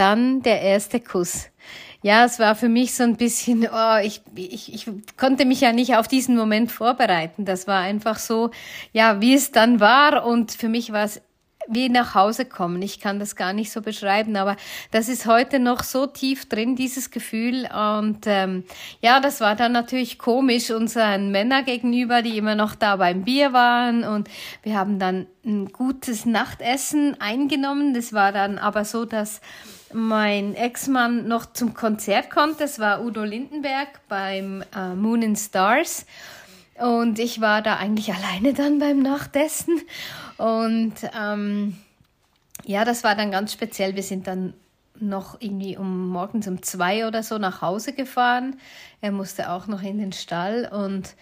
dann der erste Kuss. Ja, es war für mich so ein bisschen, oh, ich, ich, ich konnte mich ja nicht auf diesen Moment vorbereiten. Das war einfach so, ja, wie es dann war. Und für mich war es wie nach Hause kommen. Ich kann das gar nicht so beschreiben, aber das ist heute noch so tief drin, dieses Gefühl. Und ähm, ja, das war dann natürlich komisch unseren Männer gegenüber, die immer noch da beim Bier waren. Und wir haben dann ein gutes Nachtessen eingenommen. Das war dann aber so, dass mein Ex-Mann noch zum Konzert konnte. Das war Udo Lindenberg beim äh, Moon and Stars. Und ich war da eigentlich alleine dann beim Nachtessen. Und ähm, ja, das war dann ganz speziell. Wir sind dann noch irgendwie um morgens um zwei oder so nach Hause gefahren. Er musste auch noch in den Stall und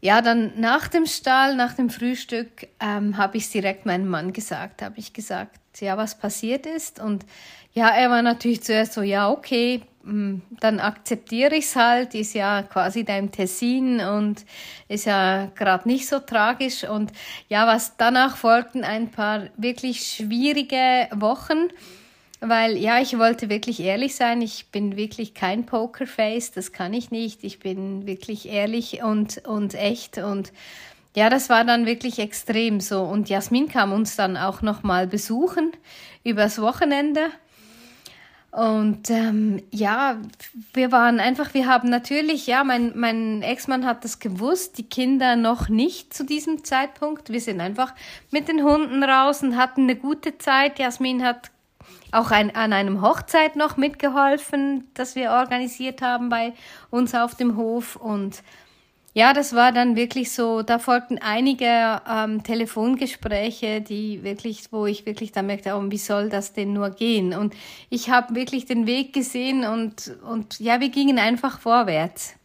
ja, dann nach dem Stall, nach dem Frühstück, ähm, habe ich es direkt meinem Mann gesagt. Habe ich gesagt, ja, was passiert ist. Und ja, er war natürlich zuerst so, ja, okay, dann akzeptiere ich es halt, ist ja quasi da im Tessin und ist ja gerade nicht so tragisch. Und ja, was danach folgten ein paar wirklich schwierige Wochen, weil ja, ich wollte wirklich ehrlich sein. Ich bin wirklich kein Pokerface, das kann ich nicht. Ich bin wirklich ehrlich und, und echt und ja, das war dann wirklich extrem so. Und Jasmin kam uns dann auch nochmal besuchen übers Wochenende. Und ähm, ja, wir waren einfach, wir haben natürlich, ja, mein, mein Ex-Mann hat das gewusst, die Kinder noch nicht zu diesem Zeitpunkt. Wir sind einfach mit den Hunden raus und hatten eine gute Zeit. Jasmin hat auch ein, an einem Hochzeit noch mitgeholfen, das wir organisiert haben bei uns auf dem Hof. Und ja, das war dann wirklich so, da folgten einige ähm, Telefongespräche, die wirklich, wo ich wirklich da merkte, oh, wie soll das denn nur gehen? Und ich habe wirklich den Weg gesehen und, und ja, wir gingen einfach vorwärts.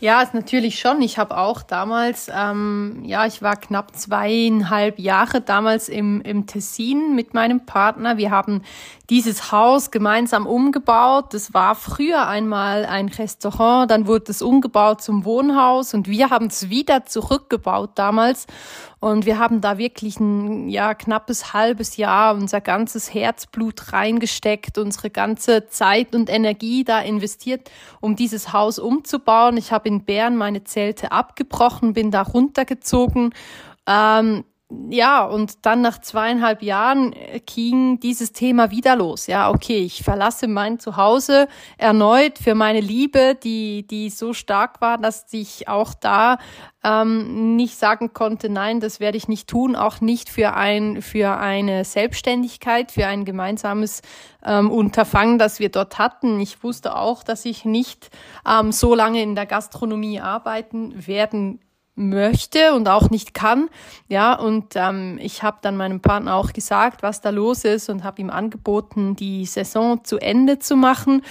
Ja, ist natürlich schon. Ich habe auch damals, ähm, ja, ich war knapp zweieinhalb Jahre damals im, im Tessin mit meinem Partner. Wir haben dieses Haus gemeinsam umgebaut. Das war früher einmal ein Restaurant, dann wurde es umgebaut zum Wohnhaus und wir haben es wieder zurückgebaut damals. Und wir haben da wirklich ein ja, knappes halbes Jahr unser ganzes Herzblut reingesteckt, unsere ganze Zeit und Energie da investiert, um dieses Haus umzubauen. Ich habe in Bern meine Zelte abgebrochen, bin da runtergezogen. Ähm, ja, und dann nach zweieinhalb Jahren äh, ging dieses Thema wieder los. Ja, okay, ich verlasse mein Zuhause erneut für meine Liebe, die, die so stark war, dass ich auch da ähm, nicht sagen konnte, nein, das werde ich nicht tun, auch nicht für ein, für eine Selbstständigkeit, für ein gemeinsames ähm, Unterfangen, das wir dort hatten. Ich wusste auch, dass ich nicht ähm, so lange in der Gastronomie arbeiten werden möchte und auch nicht kann. Ja, und ähm, ich habe dann meinem Partner auch gesagt, was da los ist und habe ihm angeboten, die Saison zu Ende zu machen.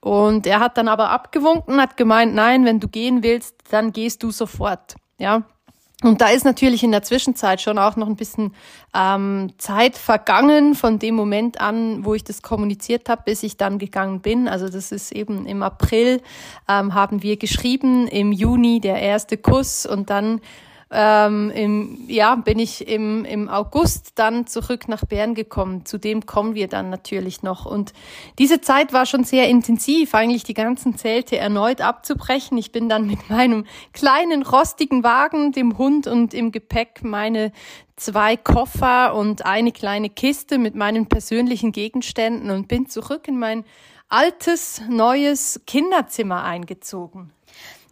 Und er hat dann aber abgewunken, hat gemeint, nein, wenn du gehen willst, dann gehst du sofort. Ja, und da ist natürlich in der Zwischenzeit schon auch noch ein bisschen ähm, Zeit vergangen von dem Moment an, wo ich das kommuniziert habe, bis ich dann gegangen bin. Also das ist eben im April ähm, haben wir geschrieben, im Juni der erste Kuss und dann ähm, im, ja, bin ich im, im August dann zurück nach Bern gekommen. Zu dem kommen wir dann natürlich noch. Und diese Zeit war schon sehr intensiv, eigentlich die ganzen Zelte erneut abzubrechen. Ich bin dann mit meinem kleinen rostigen Wagen, dem Hund und im Gepäck meine zwei Koffer und eine kleine Kiste mit meinen persönlichen Gegenständen und bin zurück in mein altes, neues Kinderzimmer eingezogen.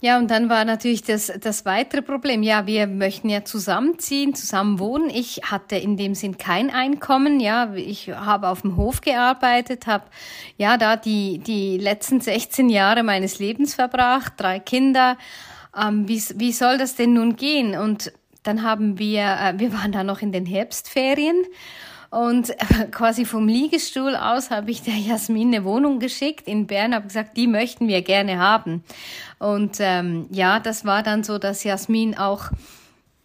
Ja, und dann war natürlich das, das weitere Problem. Ja, wir möchten ja zusammenziehen, zusammen wohnen. Ich hatte in dem Sinn kein Einkommen. Ja, ich habe auf dem Hof gearbeitet, habe ja da die, die letzten 16 Jahre meines Lebens verbracht, drei Kinder. Ähm, wie, wie soll das denn nun gehen? Und dann haben wir, äh, wir waren da noch in den Herbstferien und quasi vom Liegestuhl aus habe ich der Jasmin eine Wohnung geschickt in Bern, habe gesagt, die möchten wir gerne haben. Und ähm, ja, das war dann so, dass Jasmin auch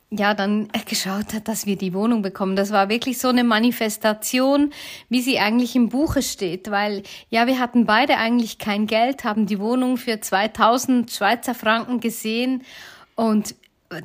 ja, dann geschaut hat, dass wir die Wohnung bekommen. Das war wirklich so eine Manifestation, wie sie eigentlich im Buche steht, weil ja, wir hatten beide eigentlich kein Geld, haben die Wohnung für 2000 Schweizer Franken gesehen und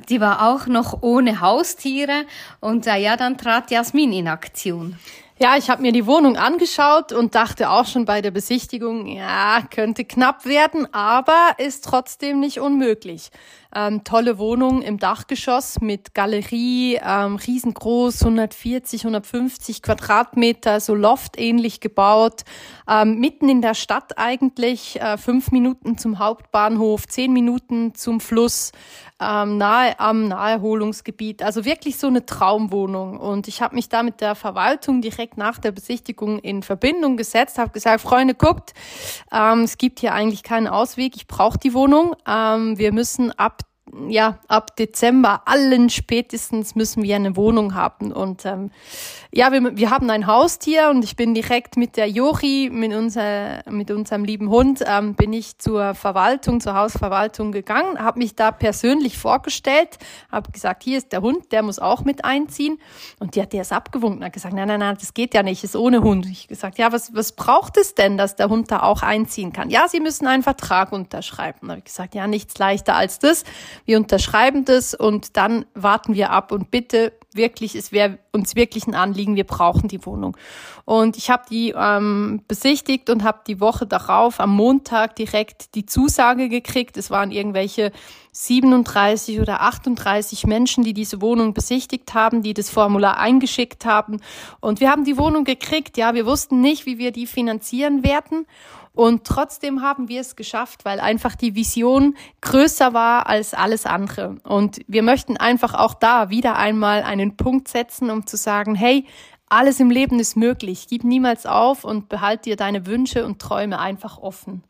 die war auch noch ohne Haustiere und äh, ja, dann trat Jasmin in Aktion. Ja, ich habe mir die Wohnung angeschaut und dachte auch schon bei der Besichtigung, ja, könnte knapp werden, aber ist trotzdem nicht unmöglich. Ähm, tolle Wohnung im Dachgeschoss mit Galerie, ähm, riesengroß, 140, 150 Quadratmeter, so loftähnlich gebaut, ähm, mitten in der Stadt eigentlich, äh, fünf Minuten zum Hauptbahnhof, zehn Minuten zum Fluss, ähm, nahe am Naherholungsgebiet. Also wirklich so eine Traumwohnung. Und ich habe mich da mit der Verwaltung direkt nach der Besichtigung in Verbindung gesetzt, habe gesagt, Freunde, guckt, ähm, es gibt hier eigentlich keinen Ausweg, ich brauche die Wohnung. Ähm, wir müssen ab ja, ab Dezember allen spätestens müssen wir eine Wohnung haben. Und ähm, ja, wir, wir haben ein Haustier und ich bin direkt mit der Jori, mit, unser, mit unserem lieben Hund, ähm, bin ich zur Verwaltung, zur Hausverwaltung gegangen, habe mich da persönlich vorgestellt, habe gesagt, hier ist der Hund, der muss auch mit einziehen. Und die hat das abgewunken, hat gesagt, nein, nein, nein, das geht ja nicht, ist ohne Hund. Ich gesagt, ja, was, was braucht es denn, dass der Hund da auch einziehen kann? Ja, sie müssen einen Vertrag unterschreiben. Da habe ich gesagt, ja, nichts leichter als das wir unterschreiben das und dann warten wir ab und bitte wirklich, es wäre uns wirklich ein Anliegen, wir brauchen die Wohnung. Und ich habe die ähm, besichtigt und habe die Woche darauf am Montag direkt die Zusage gekriegt. Es waren irgendwelche 37 oder 38 Menschen, die diese Wohnung besichtigt haben, die das Formular eingeschickt haben. Und wir haben die Wohnung gekriegt. Ja, wir wussten nicht, wie wir die finanzieren werden. Und trotzdem haben wir es geschafft, weil einfach die Vision größer war als alles andere. Und wir möchten einfach auch da wieder einmal einen Punkt setzen, um zu sagen, hey, alles im Leben ist möglich. Gib niemals auf und behalt dir deine Wünsche und Träume einfach offen.